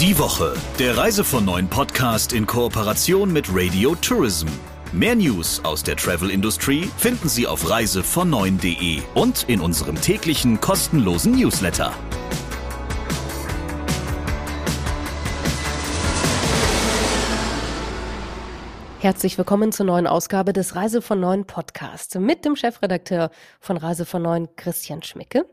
Die Woche, der Reise von neuen Podcast in Kooperation mit Radio Tourism. Mehr News aus der Travel Industry finden Sie auf reisevon9.de und in unserem täglichen kostenlosen Newsletter. Herzlich willkommen zur neuen Ausgabe des Reise von Neuen Podcasts mit dem Chefredakteur von Reise von Neuen, Christian Schmicke.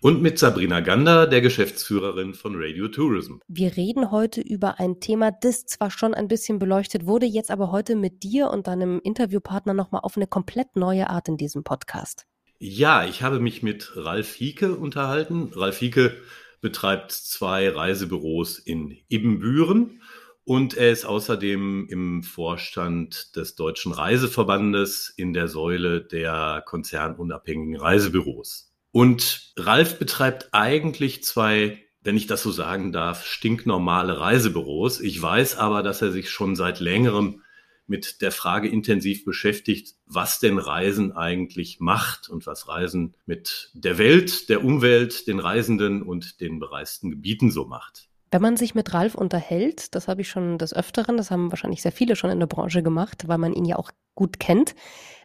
Und mit Sabrina Gander, der Geschäftsführerin von Radio Tourism. Wir reden heute über ein Thema, das zwar schon ein bisschen beleuchtet wurde, jetzt aber heute mit dir und deinem Interviewpartner nochmal auf eine komplett neue Art in diesem Podcast. Ja, ich habe mich mit Ralf Hieke unterhalten. Ralf Hieke betreibt zwei Reisebüros in Ibbenbüren und er ist außerdem im Vorstand des Deutschen Reiseverbandes in der Säule der konzernunabhängigen Reisebüros. Und Ralf betreibt eigentlich zwei, wenn ich das so sagen darf, stinknormale Reisebüros. Ich weiß aber, dass er sich schon seit längerem mit der Frage intensiv beschäftigt, was denn Reisen eigentlich macht und was Reisen mit der Welt, der Umwelt, den Reisenden und den bereisten Gebieten so macht. Wenn man sich mit Ralf unterhält, das habe ich schon des Öfteren, das haben wahrscheinlich sehr viele schon in der Branche gemacht, weil man ihn ja auch gut kennt,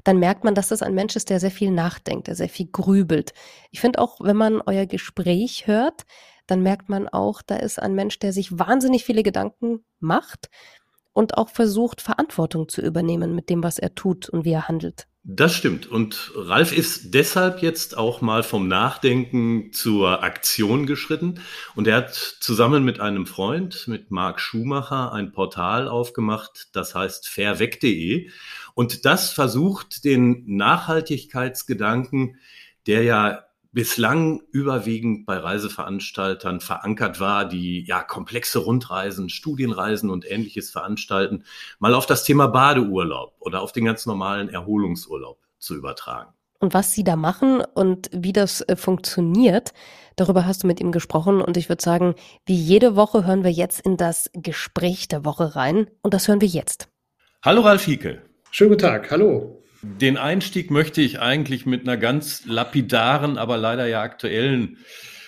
dann merkt man, dass das ein Mensch ist, der sehr viel nachdenkt, der sehr viel grübelt. Ich finde auch, wenn man euer Gespräch hört, dann merkt man auch, da ist ein Mensch, der sich wahnsinnig viele Gedanken macht und auch versucht, Verantwortung zu übernehmen mit dem, was er tut und wie er handelt. Das stimmt. Und Ralf ist deshalb jetzt auch mal vom Nachdenken zur Aktion geschritten. Und er hat zusammen mit einem Freund, mit Marc Schumacher, ein Portal aufgemacht, das heißt fairweg.de. Und das versucht den Nachhaltigkeitsgedanken, der ja bislang überwiegend bei Reiseveranstaltern verankert war, die ja komplexe Rundreisen, Studienreisen und ähnliches veranstalten, mal auf das Thema Badeurlaub oder auf den ganz normalen Erholungsurlaub zu übertragen. Und was Sie da machen und wie das äh, funktioniert, darüber hast du mit ihm gesprochen. Und ich würde sagen, wie jede Woche hören wir jetzt in das Gespräch der Woche rein. Und das hören wir jetzt. Hallo Ralf Hieke. Schönen guten Tag, hallo. Den Einstieg möchte ich eigentlich mit einer ganz lapidaren, aber leider ja aktuellen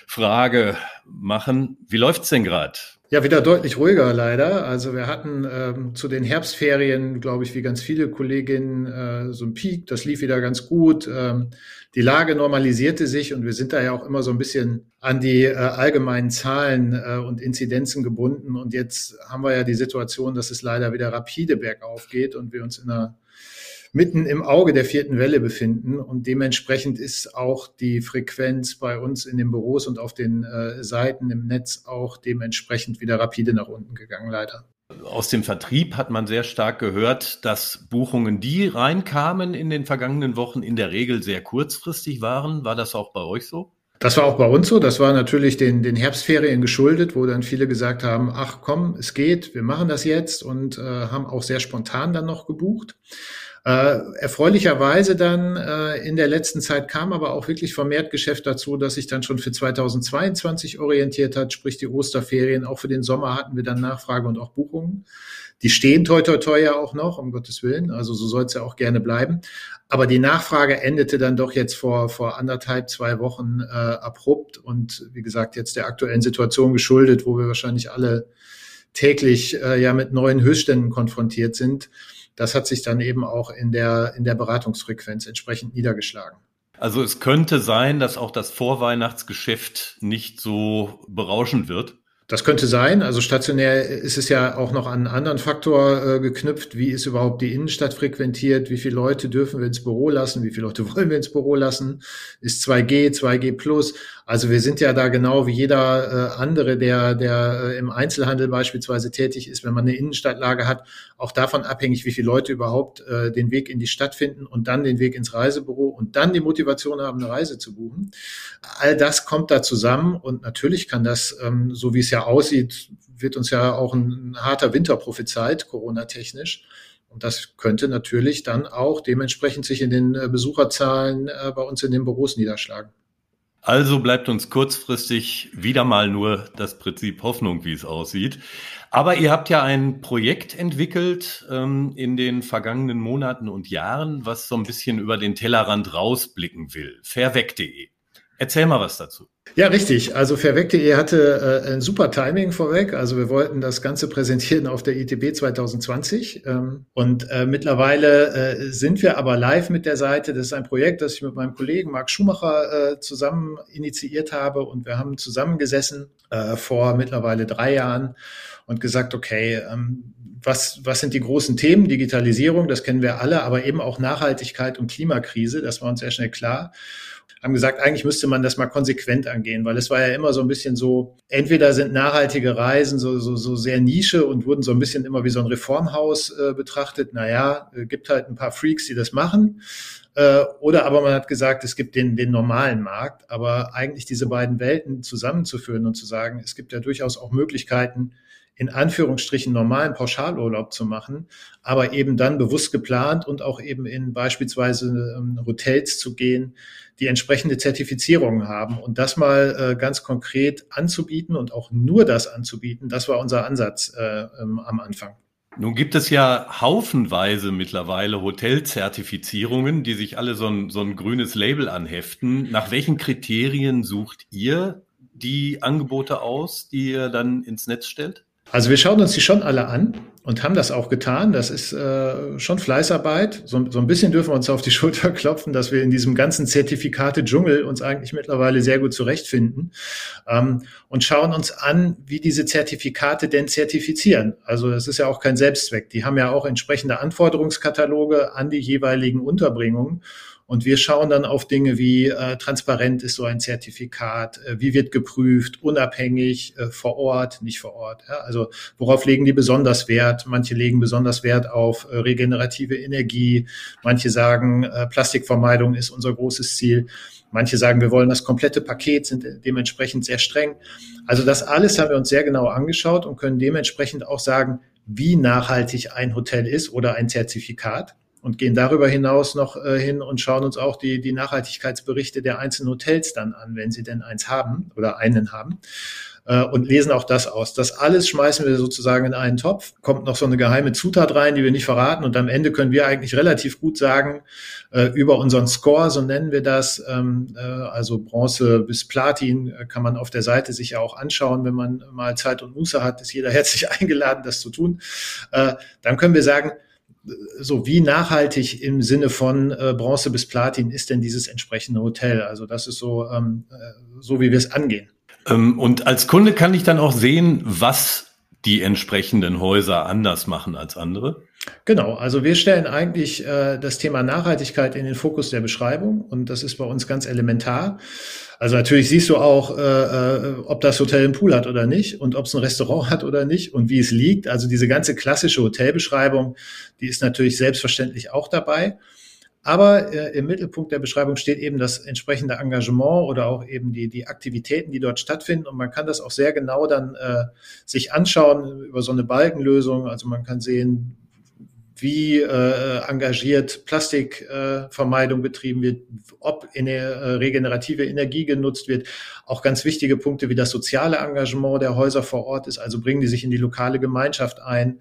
Frage machen. Wie läuft's denn gerade? Ja, wieder deutlich ruhiger leider. Also wir hatten ähm, zu den Herbstferien, glaube ich, wie ganz viele Kolleginnen, äh, so ein Peak. Das lief wieder ganz gut. Ähm, die Lage normalisierte sich und wir sind da ja auch immer so ein bisschen an die äh, allgemeinen Zahlen äh, und Inzidenzen gebunden. Und jetzt haben wir ja die Situation, dass es leider wieder rapide bergauf geht und wir uns in einer mitten im Auge der vierten Welle befinden. Und dementsprechend ist auch die Frequenz bei uns in den Büros und auf den äh, Seiten im Netz auch dementsprechend wieder rapide nach unten gegangen, leider. Aus dem Vertrieb hat man sehr stark gehört, dass Buchungen, die reinkamen in den vergangenen Wochen, in der Regel sehr kurzfristig waren. War das auch bei euch so? Das war auch bei uns so. Das war natürlich den, den Herbstferien geschuldet, wo dann viele gesagt haben, ach komm, es geht, wir machen das jetzt und äh, haben auch sehr spontan dann noch gebucht. Äh, erfreulicherweise dann äh, in der letzten Zeit kam aber auch wirklich vermehrt Geschäft dazu, dass sich dann schon für 2022 orientiert hat, sprich die Osterferien. Auch für den Sommer hatten wir dann Nachfrage und auch Buchungen. Die stehen toi toi toi ja auch noch, um Gottes Willen. Also so soll es ja auch gerne bleiben. Aber die Nachfrage endete dann doch jetzt vor, vor anderthalb, zwei Wochen äh, abrupt und wie gesagt, jetzt der aktuellen Situation geschuldet, wo wir wahrscheinlich alle täglich äh, ja mit neuen Höchstständen konfrontiert sind das hat sich dann eben auch in der, in der Beratungsfrequenz entsprechend niedergeschlagen. Also es könnte sein, dass auch das Vorweihnachtsgeschäft nicht so berauschend wird. Das könnte sein. Also stationär ist es ja auch noch an einen anderen Faktor äh, geknüpft. Wie ist überhaupt die Innenstadt frequentiert? Wie viele Leute dürfen wir ins Büro lassen? Wie viele Leute wollen wir ins Büro lassen? Ist 2G, 2G plus? Also wir sind ja da genau wie jeder äh, andere, der, der äh, im Einzelhandel beispielsweise tätig ist, wenn man eine Innenstadtlage hat, auch davon abhängig, wie viele Leute überhaupt äh, den Weg in die Stadt finden und dann den Weg ins Reisebüro und dann die Motivation haben, eine Reise zu buchen. All das kommt da zusammen und natürlich kann das, ähm, so wie es ja aussieht, wird uns ja auch ein, ein harter Winter prophezeit, Corona-technisch. Und das könnte natürlich dann auch dementsprechend sich in den äh, Besucherzahlen äh, bei uns in den Büros niederschlagen. Also bleibt uns kurzfristig wieder mal nur das Prinzip Hoffnung, wie es aussieht. Aber ihr habt ja ein Projekt entwickelt ähm, in den vergangenen Monaten und Jahren, was so ein bisschen über den Tellerrand rausblicken will. Fairweg.de. Erzähl mal was dazu. Ja, richtig. Also Verweckt.de hatte äh, ein super Timing vorweg. Also wir wollten das Ganze präsentieren auf der ITB 2020. Ähm, und äh, mittlerweile äh, sind wir aber live mit der Seite. Das ist ein Projekt, das ich mit meinem Kollegen Marc Schumacher äh, zusammen initiiert habe. Und wir haben zusammengesessen äh, vor mittlerweile drei Jahren und gesagt, okay, ähm, was, was sind die großen Themen? Digitalisierung, das kennen wir alle, aber eben auch Nachhaltigkeit und Klimakrise, das war uns sehr schnell klar haben gesagt, eigentlich müsste man das mal konsequent angehen, weil es war ja immer so ein bisschen so, entweder sind nachhaltige Reisen so, so, so sehr Nische und wurden so ein bisschen immer wie so ein Reformhaus äh, betrachtet. Naja, äh, gibt halt ein paar Freaks, die das machen. Äh, oder aber man hat gesagt, es gibt den, den normalen Markt. Aber eigentlich diese beiden Welten zusammenzuführen und zu sagen, es gibt ja durchaus auch Möglichkeiten, in Anführungsstrichen normalen Pauschalurlaub zu machen, aber eben dann bewusst geplant und auch eben in beispielsweise ähm, Hotels zu gehen, die entsprechende Zertifizierungen haben. Und das mal äh, ganz konkret anzubieten und auch nur das anzubieten, das war unser Ansatz äh, ähm, am Anfang. Nun gibt es ja haufenweise mittlerweile Hotelzertifizierungen, die sich alle so ein, so ein grünes Label anheften. Nach welchen Kriterien sucht ihr die Angebote aus, die ihr dann ins Netz stellt? Also wir schauen uns die schon alle an und haben das auch getan. Das ist äh, schon Fleißarbeit. So, so ein bisschen dürfen wir uns auf die Schulter klopfen, dass wir in diesem ganzen Zertifikate-Dschungel uns eigentlich mittlerweile sehr gut zurechtfinden ähm, und schauen uns an, wie diese Zertifikate denn zertifizieren. Also das ist ja auch kein Selbstzweck. Die haben ja auch entsprechende Anforderungskataloge an die jeweiligen Unterbringungen. Und wir schauen dann auf Dinge wie äh, transparent ist so ein Zertifikat, äh, wie wird geprüft, unabhängig, äh, vor Ort, nicht vor Ort. Ja? Also worauf legen die besonders Wert? Manche legen besonders Wert auf äh, regenerative Energie, manche sagen, äh, Plastikvermeidung ist unser großes Ziel. Manche sagen, wir wollen das komplette Paket, sind dementsprechend sehr streng. Also das alles haben wir uns sehr genau angeschaut und können dementsprechend auch sagen, wie nachhaltig ein Hotel ist oder ein Zertifikat und gehen darüber hinaus noch äh, hin und schauen uns auch die, die Nachhaltigkeitsberichte der einzelnen Hotels dann an, wenn sie denn eins haben oder einen haben äh, und lesen auch das aus. Das alles schmeißen wir sozusagen in einen Topf, kommt noch so eine geheime Zutat rein, die wir nicht verraten und am Ende können wir eigentlich relativ gut sagen, äh, über unseren Score, so nennen wir das, ähm, äh, also Bronze bis Platin, kann man auf der Seite sich ja auch anschauen, wenn man mal Zeit und Muße hat, ist jeder herzlich eingeladen, das zu tun. Dann können wir sagen, so wie nachhaltig im Sinne von äh, Bronze bis Platin ist denn dieses entsprechende Hotel? Also das ist so, ähm, äh, so wie wir es angehen. Ähm, und als Kunde kann ich dann auch sehen, was die entsprechenden Häuser anders machen als andere? Genau, also wir stellen eigentlich äh, das Thema Nachhaltigkeit in den Fokus der Beschreibung und das ist bei uns ganz elementar. Also natürlich siehst du auch, äh, äh, ob das Hotel einen Pool hat oder nicht und ob es ein Restaurant hat oder nicht und wie es liegt. Also diese ganze klassische Hotelbeschreibung, die ist natürlich selbstverständlich auch dabei. Aber äh, im Mittelpunkt der Beschreibung steht eben das entsprechende Engagement oder auch eben die, die Aktivitäten, die dort stattfinden. Und man kann das auch sehr genau dann äh, sich anschauen über so eine Balkenlösung. Also man kann sehen, wie äh, engagiert Plastikvermeidung äh, betrieben wird, ob eine äh, regenerative Energie genutzt wird. Auch ganz wichtige Punkte wie das soziale Engagement der Häuser vor Ort ist, also bringen die sich in die lokale Gemeinschaft ein.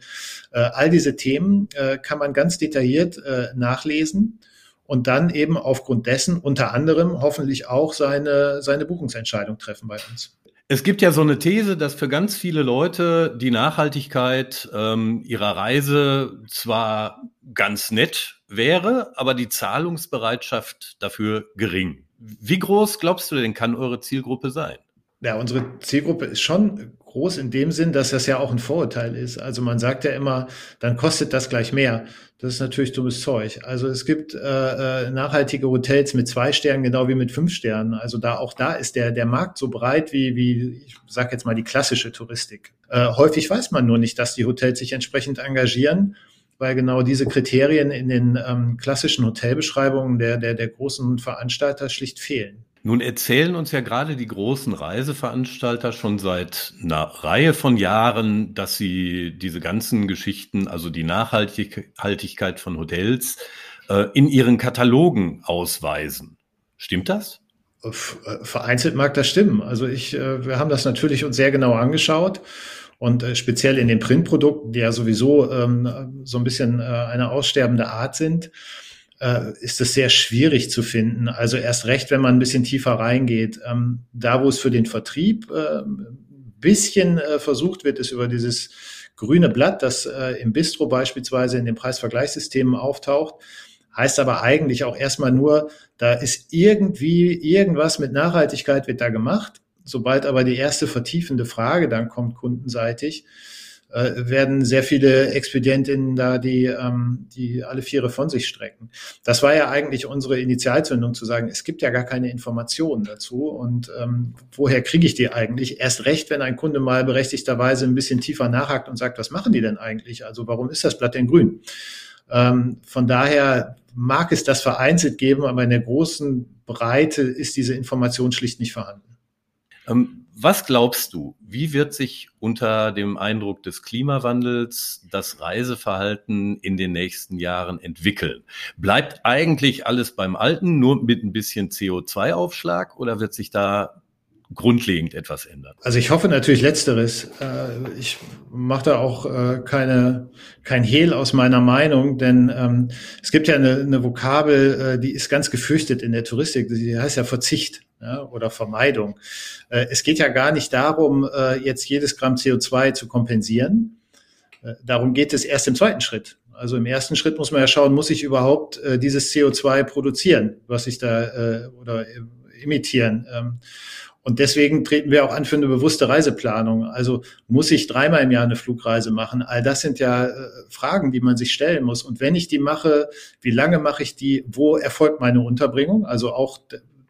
Äh, all diese Themen äh, kann man ganz detailliert äh, nachlesen und dann eben aufgrund dessen unter anderem hoffentlich auch seine, seine Buchungsentscheidung treffen bei uns. Es gibt ja so eine These, dass für ganz viele Leute die Nachhaltigkeit ähm, ihrer Reise zwar ganz nett wäre, aber die Zahlungsbereitschaft dafür gering. Wie groß glaubst du denn kann eure Zielgruppe sein? Ja, unsere Zielgruppe ist schon groß in dem Sinn, dass das ja auch ein Vorurteil ist. Also man sagt ja immer, dann kostet das gleich mehr. Das ist natürlich dummes Zeug. Also es gibt äh, äh, nachhaltige Hotels mit zwei Sternen, genau wie mit fünf Sternen. Also da auch da ist der der Markt so breit wie wie ich sage jetzt mal die klassische Touristik. Äh, häufig weiß man nur nicht, dass die Hotels sich entsprechend engagieren weil genau diese Kriterien in den ähm, klassischen Hotelbeschreibungen der, der, der großen Veranstalter schlicht fehlen. Nun erzählen uns ja gerade die großen Reiseveranstalter schon seit einer Reihe von Jahren, dass sie diese ganzen Geschichten, also die Nachhaltigkeit von Hotels, äh, in ihren Katalogen ausweisen. Stimmt das? Äh, vereinzelt mag das stimmen. Also ich, äh, wir haben das natürlich uns sehr genau angeschaut und speziell in den Printprodukten, die ja sowieso ähm, so ein bisschen eine aussterbende Art sind, äh, ist es sehr schwierig zu finden. Also erst recht, wenn man ein bisschen tiefer reingeht. Ähm, da, wo es für den Vertrieb äh, ein bisschen äh, versucht wird, ist über dieses grüne Blatt, das äh, im Bistro beispielsweise in den Preisvergleichssystemen auftaucht, heißt aber eigentlich auch erstmal nur, da ist irgendwie irgendwas mit Nachhaltigkeit wird da gemacht. Sobald aber die erste vertiefende Frage dann kommt kundenseitig, äh, werden sehr viele Expedientinnen da, die, ähm, die alle Viere von sich strecken. Das war ja eigentlich unsere Initialzündung zu sagen, es gibt ja gar keine Informationen dazu und ähm, woher kriege ich die eigentlich? Erst recht, wenn ein Kunde mal berechtigterweise ein bisschen tiefer nachhakt und sagt, was machen die denn eigentlich? Also warum ist das Blatt denn grün? Ähm, von daher mag es das vereinzelt geben, aber in der großen Breite ist diese Information schlicht nicht vorhanden. Ähm, was glaubst du, wie wird sich unter dem Eindruck des Klimawandels das Reiseverhalten in den nächsten Jahren entwickeln? Bleibt eigentlich alles beim Alten, nur mit ein bisschen CO2-Aufschlag oder wird sich da grundlegend etwas ändern? Also ich hoffe natürlich Letzteres. Äh, ich mache da auch äh, keine, kein Hehl aus meiner Meinung, denn ähm, es gibt ja eine, eine Vokabel, äh, die ist ganz gefürchtet in der Touristik, die heißt ja Verzicht ja, oder Vermeidung. Äh, es geht ja gar nicht darum, äh, jetzt jedes Gramm CO2 zu kompensieren. Äh, darum geht es erst im zweiten Schritt. Also im ersten Schritt muss man ja schauen, muss ich überhaupt dieses CO2 produzieren, was ich da oder imitieren. Ähm, und deswegen treten wir auch an für eine bewusste Reiseplanung. Also muss ich dreimal im Jahr eine Flugreise machen? All das sind ja äh, Fragen, die man sich stellen muss. Und wenn ich die mache, wie lange mache ich die? Wo erfolgt meine Unterbringung? Also auch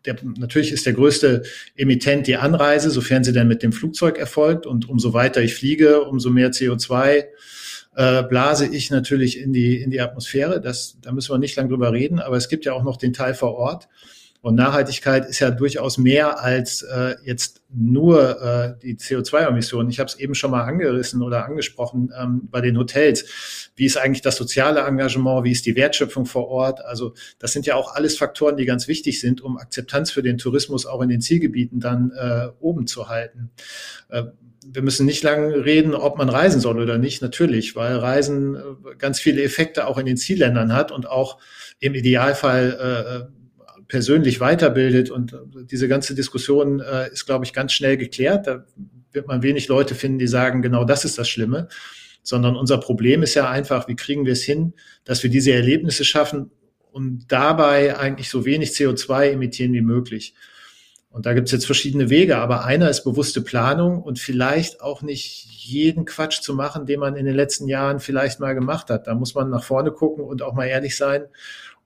der, natürlich ist der größte Emittent die Anreise, sofern sie dann mit dem Flugzeug erfolgt. Und umso weiter ich fliege, umso mehr CO2 äh, blase ich natürlich in die, in die Atmosphäre. Das, da müssen wir nicht lange drüber reden. Aber es gibt ja auch noch den Teil vor Ort. Und Nachhaltigkeit ist ja durchaus mehr als äh, jetzt nur äh, die CO2-Emissionen. Ich habe es eben schon mal angerissen oder angesprochen ähm, bei den Hotels. Wie ist eigentlich das soziale Engagement? Wie ist die Wertschöpfung vor Ort? Also das sind ja auch alles Faktoren, die ganz wichtig sind, um Akzeptanz für den Tourismus auch in den Zielgebieten dann äh, oben zu halten. Äh, wir müssen nicht lange reden, ob man reisen soll oder nicht, natürlich, weil Reisen äh, ganz viele Effekte auch in den Zielländern hat und auch im Idealfall äh, persönlich weiterbildet. Und diese ganze Diskussion äh, ist, glaube ich, ganz schnell geklärt. Da wird man wenig Leute finden, die sagen, genau das ist das Schlimme. Sondern unser Problem ist ja einfach, wie kriegen wir es hin, dass wir diese Erlebnisse schaffen und dabei eigentlich so wenig CO2 emittieren wie möglich. Und da gibt es jetzt verschiedene Wege, aber einer ist bewusste Planung und vielleicht auch nicht jeden Quatsch zu machen, den man in den letzten Jahren vielleicht mal gemacht hat. Da muss man nach vorne gucken und auch mal ehrlich sein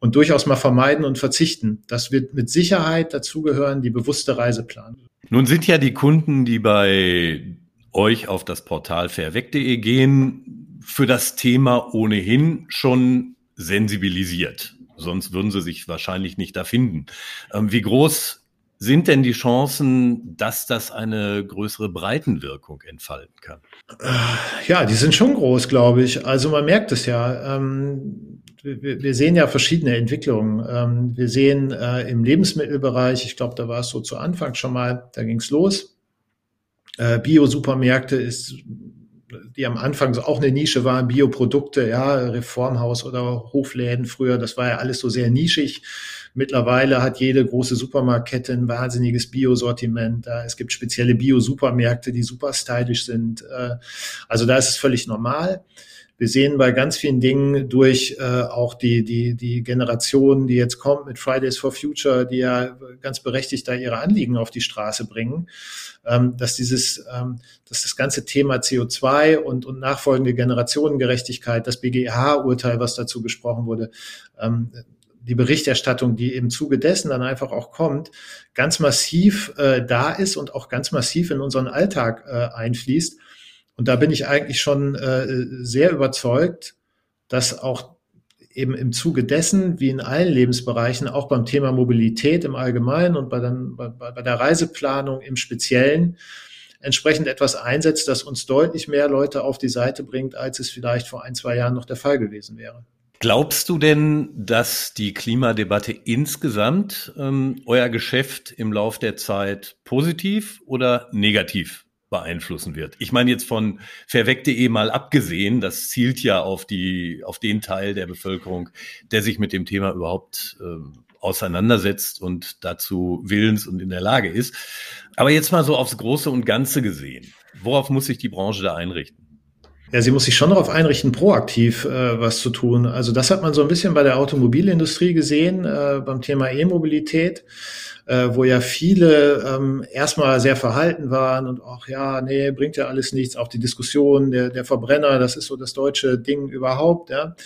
und durchaus mal vermeiden und verzichten. Das wird mit Sicherheit dazugehören, die bewusste Reiseplanung. Nun sind ja die Kunden, die bei euch auf das Portal fairweg.de gehen, für das Thema ohnehin schon sensibilisiert. Sonst würden sie sich wahrscheinlich nicht da finden. Ähm, wie groß sind denn die Chancen, dass das eine größere Breitenwirkung entfalten kann? Ja, die sind schon groß, glaube ich. Also man merkt es ja. Ähm, wir, sehen ja verschiedene Entwicklungen. Ähm, wir sehen äh, im Lebensmittelbereich, ich glaube, da war es so zu Anfang schon mal, da ging es los. Äh, Bio-Supermärkte ist die am Anfang auch eine Nische waren, Bioprodukte, ja, Reformhaus oder Hofläden früher, das war ja alles so sehr nischig. Mittlerweile hat jede große Supermarktkette ein wahnsinniges Bio-Sortiment. Es gibt spezielle Bio-Supermärkte, die super stylisch sind. Äh, also da ist es völlig normal. Wir sehen bei ganz vielen Dingen durch äh, auch die, die, die Generation, die jetzt kommt mit Fridays for Future, die ja ganz berechtigt da ihre Anliegen auf die Straße bringen, ähm, dass dieses, ähm, dass das ganze Thema CO2 und, und nachfolgende Generationengerechtigkeit, das BGH-Urteil, was dazu gesprochen wurde, ähm, die Berichterstattung, die im Zuge dessen dann einfach auch kommt, ganz massiv äh, da ist und auch ganz massiv in unseren Alltag äh, einfließt. Und da bin ich eigentlich schon äh, sehr überzeugt, dass auch eben im Zuge dessen, wie in allen Lebensbereichen, auch beim Thema Mobilität im Allgemeinen und bei, dann, bei, bei der Reiseplanung im Speziellen, entsprechend etwas einsetzt, das uns deutlich mehr Leute auf die Seite bringt, als es vielleicht vor ein, zwei Jahren noch der Fall gewesen wäre. Glaubst du denn, dass die Klimadebatte insgesamt ähm, euer Geschäft im Lauf der Zeit positiv oder negativ beeinflussen wird. Ich meine jetzt von verweckt.de mal abgesehen, das zielt ja auf die, auf den Teil der Bevölkerung, der sich mit dem Thema überhaupt äh, auseinandersetzt und dazu willens und in der Lage ist. Aber jetzt mal so aufs Große und Ganze gesehen. Worauf muss sich die Branche da einrichten? Ja, sie muss sich schon darauf einrichten, proaktiv äh, was zu tun. Also das hat man so ein bisschen bei der Automobilindustrie gesehen, äh, beim Thema E-Mobilität äh, wo ja viele ähm, erstmal sehr verhalten waren und auch, ja, nee, bringt ja alles nichts, auch die Diskussion der, der Verbrenner, das ist so das deutsche Ding überhaupt, ja.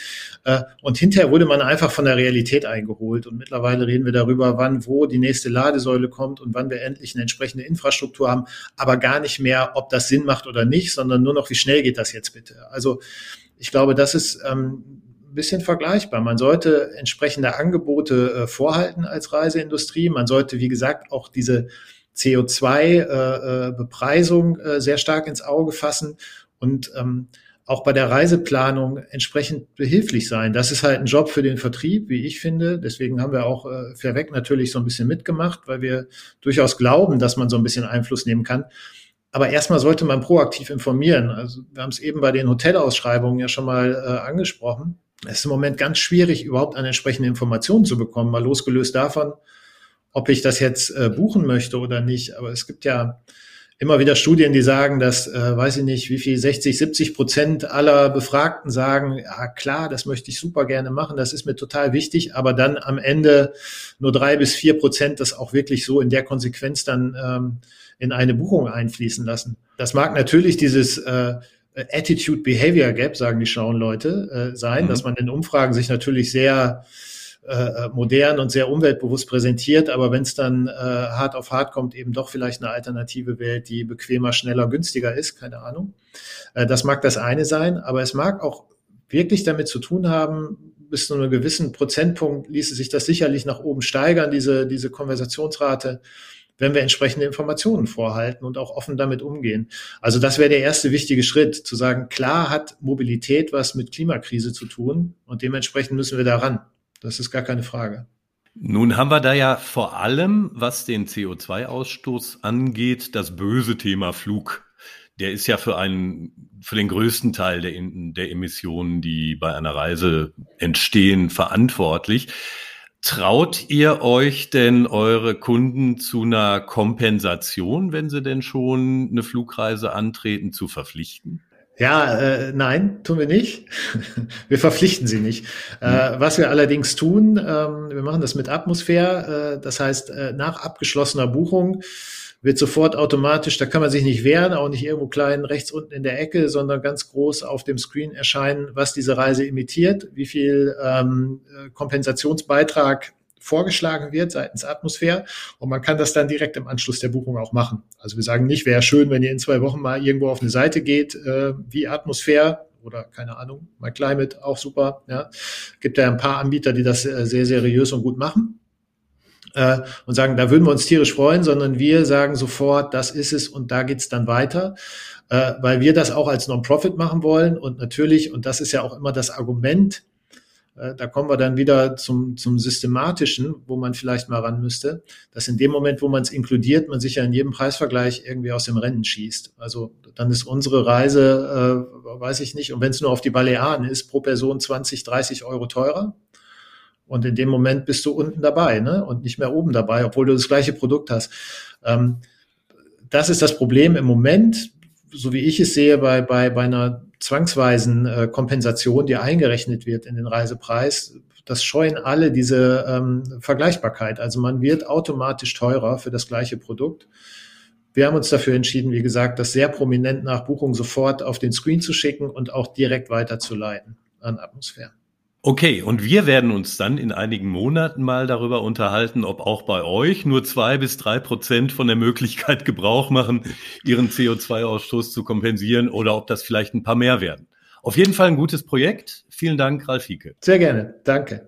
Äh, und hinterher wurde man einfach von der Realität eingeholt und mittlerweile reden wir darüber, wann, wo die nächste Ladesäule kommt und wann wir endlich eine entsprechende Infrastruktur haben, aber gar nicht mehr, ob das Sinn macht oder nicht, sondern nur noch, wie schnell geht das jetzt bitte. Also ich glaube, das ist ähm, bisschen vergleichbar. Man sollte entsprechende Angebote äh, vorhalten als Reiseindustrie. Man sollte, wie gesagt, auch diese CO2-Bepreisung äh, äh, sehr stark ins Auge fassen und ähm, auch bei der Reiseplanung entsprechend behilflich sein. Das ist halt ein Job für den Vertrieb, wie ich finde. Deswegen haben wir auch äh, Verweg natürlich so ein bisschen mitgemacht, weil wir durchaus glauben, dass man so ein bisschen Einfluss nehmen kann. Aber erstmal sollte man proaktiv informieren. Also wir haben es eben bei den Hotelausschreibungen ja schon mal äh, angesprochen. Es ist im Moment ganz schwierig, überhaupt eine entsprechende Information zu bekommen, mal losgelöst davon, ob ich das jetzt äh, buchen möchte oder nicht. Aber es gibt ja immer wieder Studien, die sagen, dass, äh, weiß ich nicht, wie viel, 60, 70 Prozent aller Befragten sagen, ja klar, das möchte ich super gerne machen, das ist mir total wichtig, aber dann am Ende nur drei bis vier Prozent das auch wirklich so in der Konsequenz dann ähm, in eine Buchung einfließen lassen. Das mag natürlich dieses äh, Attitude Behavior Gap, sagen die schlauen Leute, äh, sein, mhm. dass man in Umfragen sich natürlich sehr äh, äh, modern und sehr umweltbewusst präsentiert, aber wenn es dann äh, hart auf hart kommt, eben doch vielleicht eine alternative Welt, die bequemer, schneller, günstiger ist, keine Ahnung. Äh, das mag das eine sein, aber es mag auch wirklich damit zu tun haben, bis zu einem gewissen Prozentpunkt ließe sich das sicherlich nach oben steigern, diese, diese Konversationsrate wenn wir entsprechende Informationen vorhalten und auch offen damit umgehen. Also das wäre der erste wichtige Schritt, zu sagen, klar hat Mobilität was mit Klimakrise zu tun und dementsprechend müssen wir daran. Das ist gar keine Frage. Nun haben wir da ja vor allem, was den CO2-Ausstoß angeht, das böse Thema Flug. Der ist ja für einen, für den größten Teil der, der Emissionen, die bei einer Reise entstehen, verantwortlich. Traut ihr euch denn eure Kunden zu einer Kompensation, wenn sie denn schon eine Flugreise antreten, zu verpflichten? Ja, äh, nein, tun wir nicht. wir verpflichten sie nicht. Äh, hm. was wir allerdings tun, ähm, wir machen das mit Atmosphäre. Äh, das heißt, äh, nach abgeschlossener Buchung wird sofort automatisch, da kann man sich nicht wehren, auch nicht irgendwo klein rechts unten in der Ecke, sondern ganz groß auf dem Screen erscheinen, was diese Reise imitiert, wie viel ähm, Kompensationsbeitrag vorgeschlagen wird seitens Atmosphäre und man kann das dann direkt im Anschluss der Buchung auch machen. Also wir sagen nicht, wäre schön, wenn ihr in zwei Wochen mal irgendwo auf eine Seite geht, äh, wie Atmosphäre oder keine Ahnung, My Climate, auch super. Ja. Gibt ja ein paar Anbieter, die das äh, sehr seriös und gut machen äh, und sagen, da würden wir uns tierisch freuen, sondern wir sagen sofort, das ist es und da geht's dann weiter, äh, weil wir das auch als Non-Profit machen wollen und natürlich, und das ist ja auch immer das Argument, äh, da kommen wir dann wieder zum, zum Systematischen, wo man vielleicht mal ran müsste, dass in dem Moment, wo man es inkludiert, man sich ja in jedem Preisvergleich irgendwie aus dem Rennen schießt. Also dann ist unsere Reise, äh, weiß ich nicht, und wenn es nur auf die Balearen ist, pro Person 20, 30 Euro teurer. Und in dem Moment bist du unten dabei ne? und nicht mehr oben dabei, obwohl du das gleiche Produkt hast. Ähm, das ist das Problem im Moment, so wie ich es sehe, bei, bei, bei einer zwangsweisen äh, Kompensation, die eingerechnet wird in den Reisepreis. Das scheuen alle diese ähm, Vergleichbarkeit. Also man wird automatisch teurer für das gleiche Produkt. Wir haben uns dafür entschieden, wie gesagt, das sehr prominent nach Buchung sofort auf den Screen zu schicken und auch direkt weiterzuleiten an Atmosphäre. Okay, und wir werden uns dann in einigen Monaten mal darüber unterhalten, ob auch bei euch nur zwei bis drei Prozent von der Möglichkeit Gebrauch machen, ihren CO2-Ausstoß zu kompensieren oder ob das vielleicht ein paar mehr werden. Auf jeden Fall ein gutes Projekt. Vielen Dank, Ralf Hieke. Sehr gerne. Danke.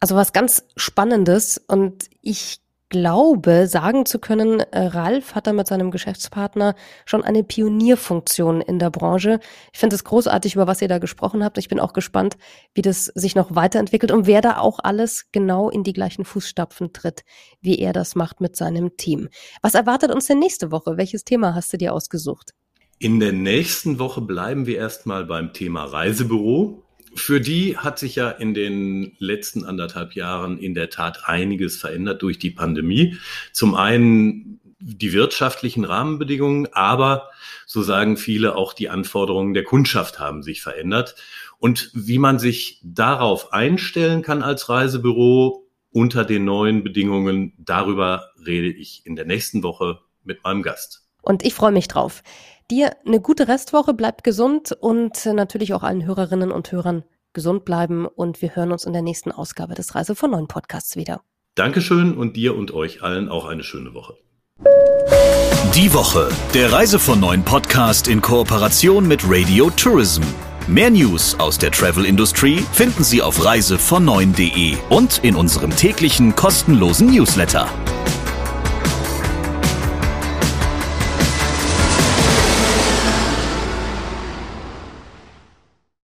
Also was ganz Spannendes und ich glaube, sagen zu können, äh, Ralf hat da mit seinem Geschäftspartner schon eine Pionierfunktion in der Branche. Ich finde es großartig, über was ihr da gesprochen habt. Ich bin auch gespannt, wie das sich noch weiterentwickelt und wer da auch alles genau in die gleichen Fußstapfen tritt, wie er das macht mit seinem Team. Was erwartet uns denn nächste Woche? Welches Thema hast du dir ausgesucht? In der nächsten Woche bleiben wir erstmal beim Thema Reisebüro. Für die hat sich ja in den letzten anderthalb Jahren in der Tat einiges verändert durch die Pandemie. Zum einen die wirtschaftlichen Rahmenbedingungen, aber so sagen viele auch die Anforderungen der Kundschaft haben sich verändert. Und wie man sich darauf einstellen kann als Reisebüro unter den neuen Bedingungen, darüber rede ich in der nächsten Woche mit meinem Gast. Und ich freue mich drauf. Dir eine gute Restwoche, bleibt gesund und natürlich auch allen Hörerinnen und Hörern gesund bleiben und wir hören uns in der nächsten Ausgabe des Reise von Neuen Podcasts wieder. Dankeschön und dir und euch allen auch eine schöne Woche. Die Woche, der Reise von Neuen Podcast in Kooperation mit Radio Tourism. Mehr News aus der Travel Industry finden Sie auf reisevon und in unserem täglichen kostenlosen Newsletter.